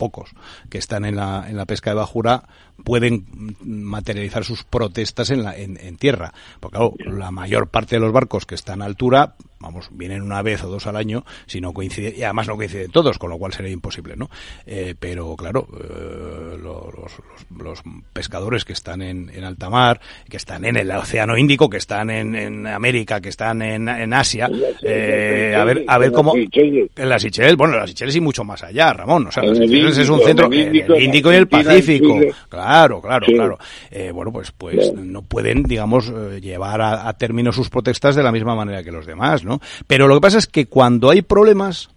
pocos que están en la, en la pesca de bajura, pueden materializar sus protestas en, la, en, en tierra. Porque claro, la mayor parte de los barcos que están a altura vamos, vienen una vez o dos al año, si no coincide, y además no coinciden todos, con lo cual sería imposible, ¿no? Eh, pero claro, eh, los, los, pescadores que están en, en, alta mar, que están en el Océano Índico, que están en, en América, que están en, en Asia, eh, a ver, a ver cómo, en las Seychelles, bueno, las Seychelles y mucho más allá, Ramón, o sea, las Seychelles es un centro, el Índico, y el Pacífico, claro, claro, claro. Eh, bueno, pues, pues no pueden, digamos, eh, llevar a, a término sus protestas de la misma manera que los demás, ¿no? Pero lo que pasa es que cuando hay problemas,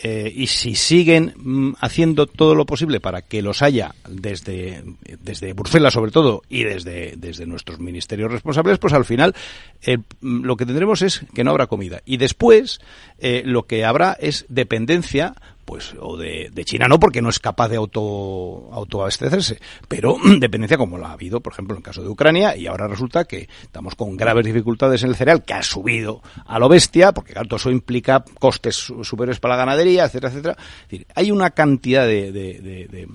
eh, y si siguen mm, haciendo todo lo posible para que los haya desde, desde Bruselas sobre todo y desde, desde nuestros ministerios responsables, pues al final eh, mm, lo que tendremos es que no habrá comida. Y después eh, lo que habrá es dependencia pues o de, de, China no porque no es capaz de auto autoabastecerse, pero dependencia como la ha habido, por ejemplo, en el caso de Ucrania y ahora resulta que estamos con graves dificultades en el cereal que ha subido a lo bestia, porque claro, todo eso implica costes superiores para la ganadería, etcétera, etcétera. Es decir, hay una cantidad de, de, de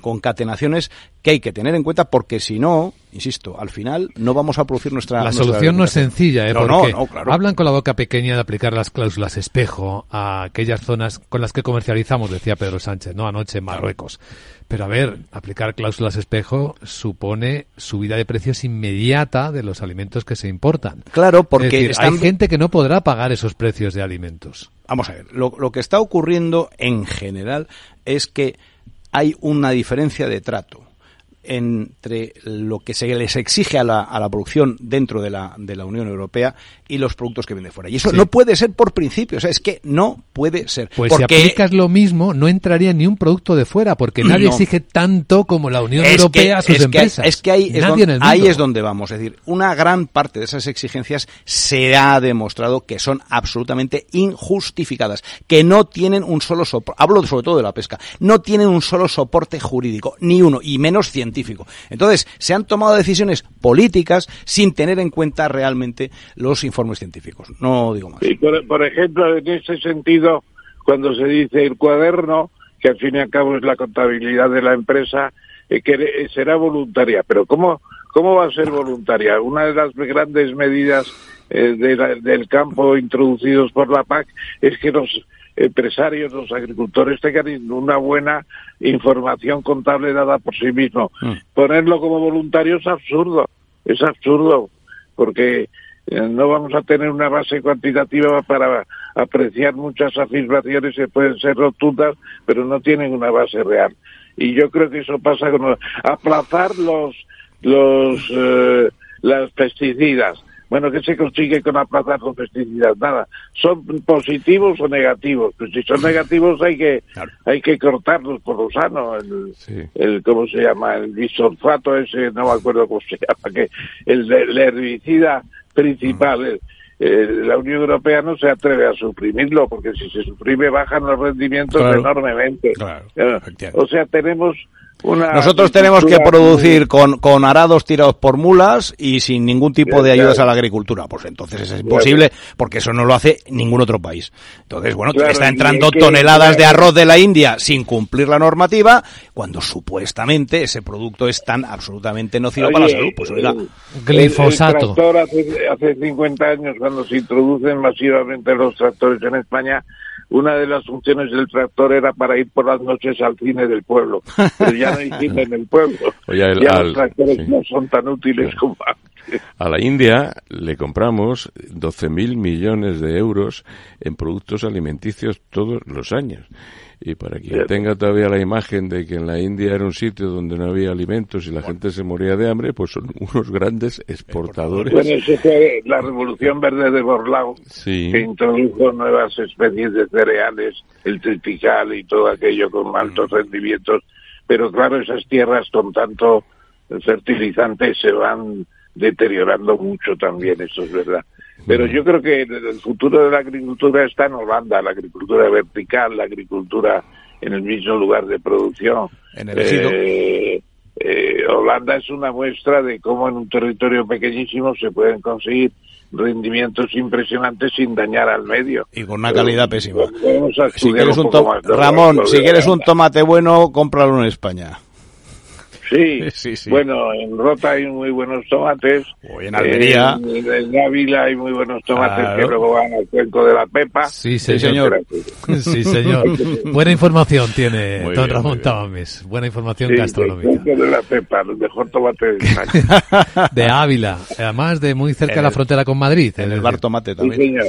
concatenaciones que hay que tener en cuenta porque si no, insisto, al final no vamos a producir nuestra... La nuestra solución no es sencilla, ¿eh? No, porque no, no, claro. hablan con la boca pequeña de aplicar las cláusulas espejo a aquellas zonas con las que decía Pedro Sánchez, ¿no? Anoche en Marruecos. Pero a ver, aplicar cláusulas espejo supone subida de precios inmediata de los alimentos que se importan. Claro, porque es decir, están... hay gente que no podrá pagar esos precios de alimentos. Vamos a ver, lo, lo que está ocurriendo en general es que hay una diferencia de trato entre lo que se les exige a la, a la producción dentro de la, de la Unión Europea y los productos que venden fuera. Y eso sí. no puede ser por principio, o sea, es que no puede ser. Pues porque... si aplicas lo mismo, no entraría ni un producto de fuera, porque nadie no. exige tanto como la Unión es Europea que, a sus es empresas. Que, es que ahí, es donde, ahí es donde vamos, es decir, una gran parte de esas exigencias se ha demostrado que son absolutamente injustificadas, que no tienen un solo soporte, hablo sobre todo de la pesca, no tienen un solo soporte jurídico, ni uno, y menos científico. Entonces, se han tomado decisiones políticas sin tener en cuenta realmente los informes científicos. No digo más. Sí, por, ejemplo, en ese sentido, cuando se dice el cuaderno, que al fin y al cabo es la contabilidad de la empresa, eh, que será voluntaria. Pero ¿cómo, cómo va a ser voluntaria? Una de las grandes medidas eh, del campo introducidos por la PAC es que los empresarios, los agricultores tengan una buena información contable dada por sí mismo. Mm. Ponerlo como voluntario es absurdo, es absurdo, porque no vamos a tener una base cuantitativa para apreciar muchas afirmaciones que pueden ser rotundas, pero no tienen una base real. Y yo creo que eso pasa con aplazar los los eh, las pesticidas. Bueno, ¿qué se consigue con aplazar los pesticidas? Nada. ¿Son positivos o negativos? Pues si son negativos hay que claro. hay que cortarlos por lo sano. El, sí. el ¿cómo se llama? El bisulfato ese, no me acuerdo cómo se llama, que el, el herbicida principal. Eh, la Unión Europea no se atreve a suprimirlo porque si se suprime bajan los rendimientos claro. enormemente. Claro, o sea, tenemos una Nosotros tenemos que producir con, con arados tirados por mulas y sin ningún tipo de ayudas a la agricultura. Pues entonces es imposible porque eso no lo hace ningún otro país. Entonces, bueno, claro, está entrando que, toneladas de arroz de la India sin cumplir la normativa cuando supuestamente ese producto es tan absolutamente nocivo Oye, para la salud. Pues oiga, glifosato. El, el tractor hace, hace 50 años cuando se introducen masivamente los tractores en España una de las funciones del tractor era para ir por las noches al cine del pueblo, pero ya no hay cine en el pueblo. Oye, el, ya al, los tractores sí. no son tan útiles sí. como antes. A la India le compramos 12.000 millones de euros en productos alimenticios todos los años. Y para quien sí. tenga todavía la imagen de que en la India era un sitio donde no había alimentos y la bueno. gente se moría de hambre, pues son unos grandes exportadores. Bueno, eso fue la revolución verde de Borlao, sí. que introdujo nuevas especies de cereales, el triticale y todo aquello con altos rendimientos. Pero claro, esas tierras con tanto fertilizante se van deteriorando mucho también, eso es verdad. Pero yo creo que el futuro de la agricultura está en Holanda, la agricultura vertical, la agricultura en el mismo lugar de producción. En el eh, eh, Holanda es una muestra de cómo en un territorio pequeñísimo se pueden conseguir rendimientos impresionantes sin dañar al medio. Y con una calidad pésima. Si quieres un más de Ramón, si quieres un tomate bueno, cómpralo en España. Sí, Sí, sí. bueno, en Rota hay muy buenos tomates. O en Almería. En, en Ávila hay muy buenos tomates Claro. que luego van al cuenco de la Pepa. Sí, señor. Sí, señor. Buena información tiene Muy don bien, Ramón. Tamames. Buena información Sí, gastronómica. el cuenco de la Pepa, el mejor tomate de España. De Ávila, además de muy cerca de la el- frontera con Madrid. en el bar Tomate Sí, también. señor.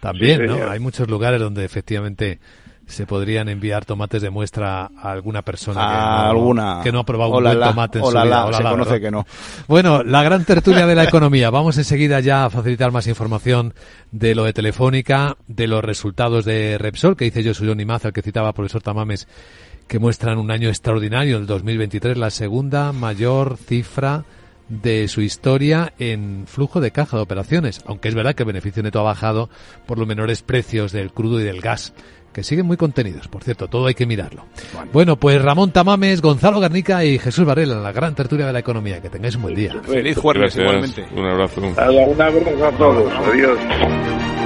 También, Sí, ¿no? señor. Hay muchos lugares donde efectivamente se podrían enviar tomates de muestra a alguna persona que, A no, alguna- que no ha probado un buen tomate en su vida. se conoce ¿verdad? que no. Bueno, la gran tertulia de la economía. Vamos enseguida ya a facilitar más información de lo de Telefónica, de los resultados de Repsol, que dice yo soy Johnny Maza, el que citaba profesor Tamames, que muestran un año extraordinario, el 2023, la segunda mayor cifra de su historia en flujo de caja de operaciones, aunque es verdad que el beneficio neto ha bajado por los menores precios del crudo y del gas, que siguen muy contenidos, por cierto, todo hay que mirarlo. Bueno, pues Ramón Tamames, Gonzalo Garnica y Jesús Varela, la gran tertulia de la economía, que tengáis un buen día. Feliz jueves igualmente. Un abrazo. Un abrazo a todos. Adiós.